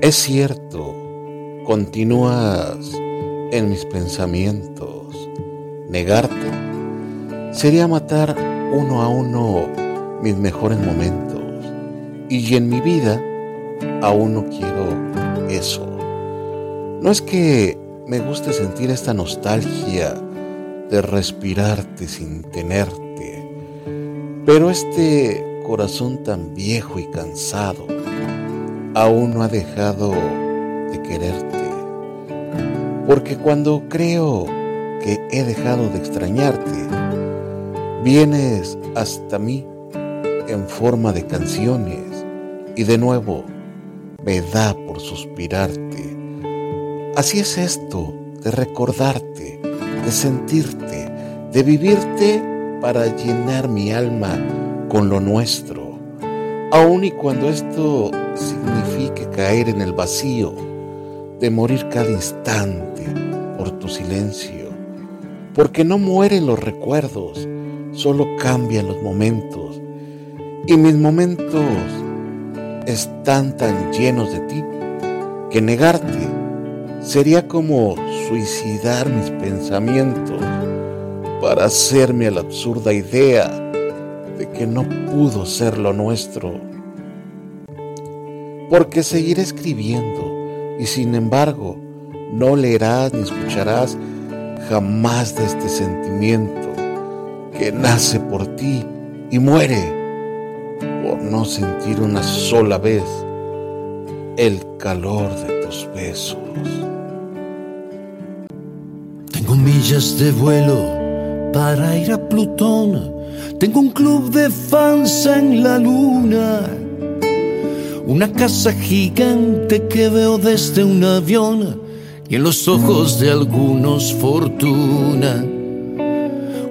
Es cierto, continúas en mis pensamientos. Negarte sería matar uno a uno mis mejores momentos. Y en mi vida aún no quiero eso. No es que me guste sentir esta nostalgia de respirarte sin tenerte, pero este corazón tan viejo y cansado aún no ha dejado de quererte. Porque cuando creo que he dejado de extrañarte, vienes hasta mí en forma de canciones y de nuevo me da por suspirarte. Así es esto de recordarte, de sentirte, de vivirte para llenar mi alma con lo nuestro, aun y cuando esto signifique caer en el vacío, de morir cada instante por tu silencio, porque no mueren los recuerdos, solo cambian los momentos, y mis momentos están tan llenos de ti que negarte sería como suicidar mis pensamientos para hacerme a la absurda idea de que no pudo ser lo nuestro. Porque seguiré escribiendo y sin embargo no leerás ni escucharás jamás de este sentimiento que nace por ti y muere por no sentir una sola vez el calor de tus besos. Tengo millas de vuelo para ir a Plutón tengo un club de fans en la luna. Una casa gigante que veo desde un avión y en los ojos de algunos fortuna.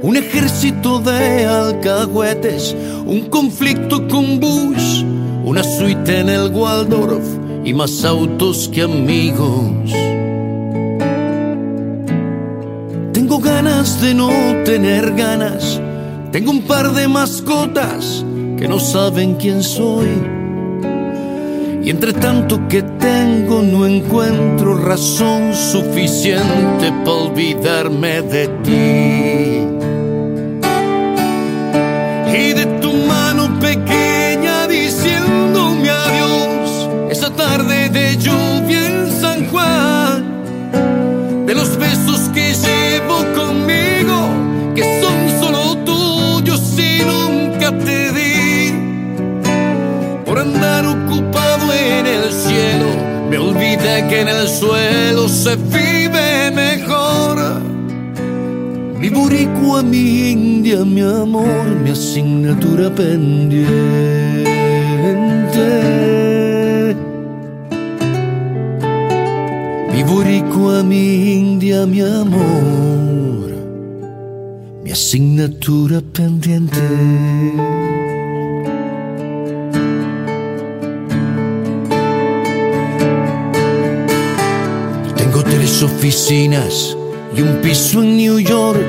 Un ejército de alcahuetes, un conflicto con Bush, una suite en el Waldorf y más autos que amigos. Tengo ganas de no tener ganas tengo un par de mascotas que no saben quién soy. Y entre tanto que tengo no encuentro razón suficiente para olvidarme de ti. Y de tu mano pequeña diciéndome adiós, esa tarde de lluvia en San Juan, de los besos que llevo conmigo, que son te di por andar ocupado en el cielo. Me olvidé que en el suelo se vive mejor. Mi boricua, mi india, mi amor, mi asignatura pendiente. Mi boricua, mi india, mi amor mi asignatura pendiente. Oficinas y un piso en New York.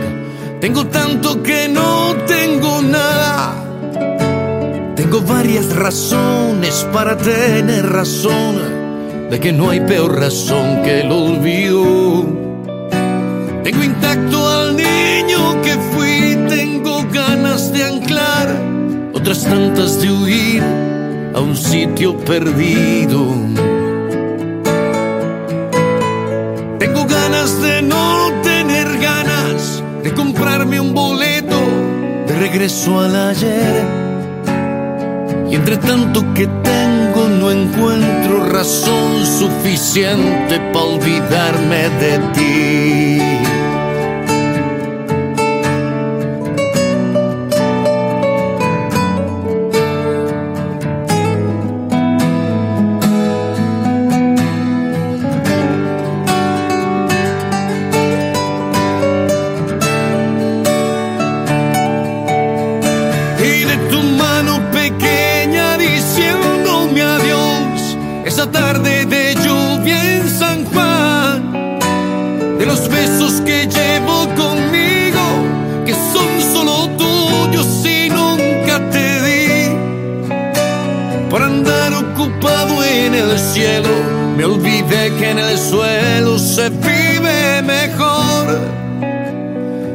Tengo tanto que no tengo nada. Tengo varias razones para tener razón de que no hay peor razón que el olvido. Tengo intacto al niño que fui, tengo ganas de anclar, otras tantas de huir a un sitio perdido. Ganas de no tener ganas de comprarme un boleto de regreso al ayer. Y entre tanto que tengo no encuentro razón suficiente para olvidarme de ti. Que llevo conmigo, que son solo tuyos y nunca te di, por andar ocupado en el cielo, Me olvidé que en el suelo se vive mejor.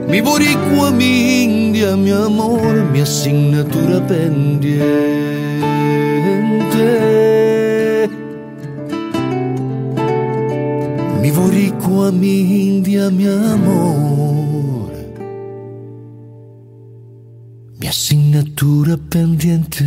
Mi boricua, mi india, mi amor, mi asignatura pendiente. Boricua, mi india, amor, mi asignatura pendiente.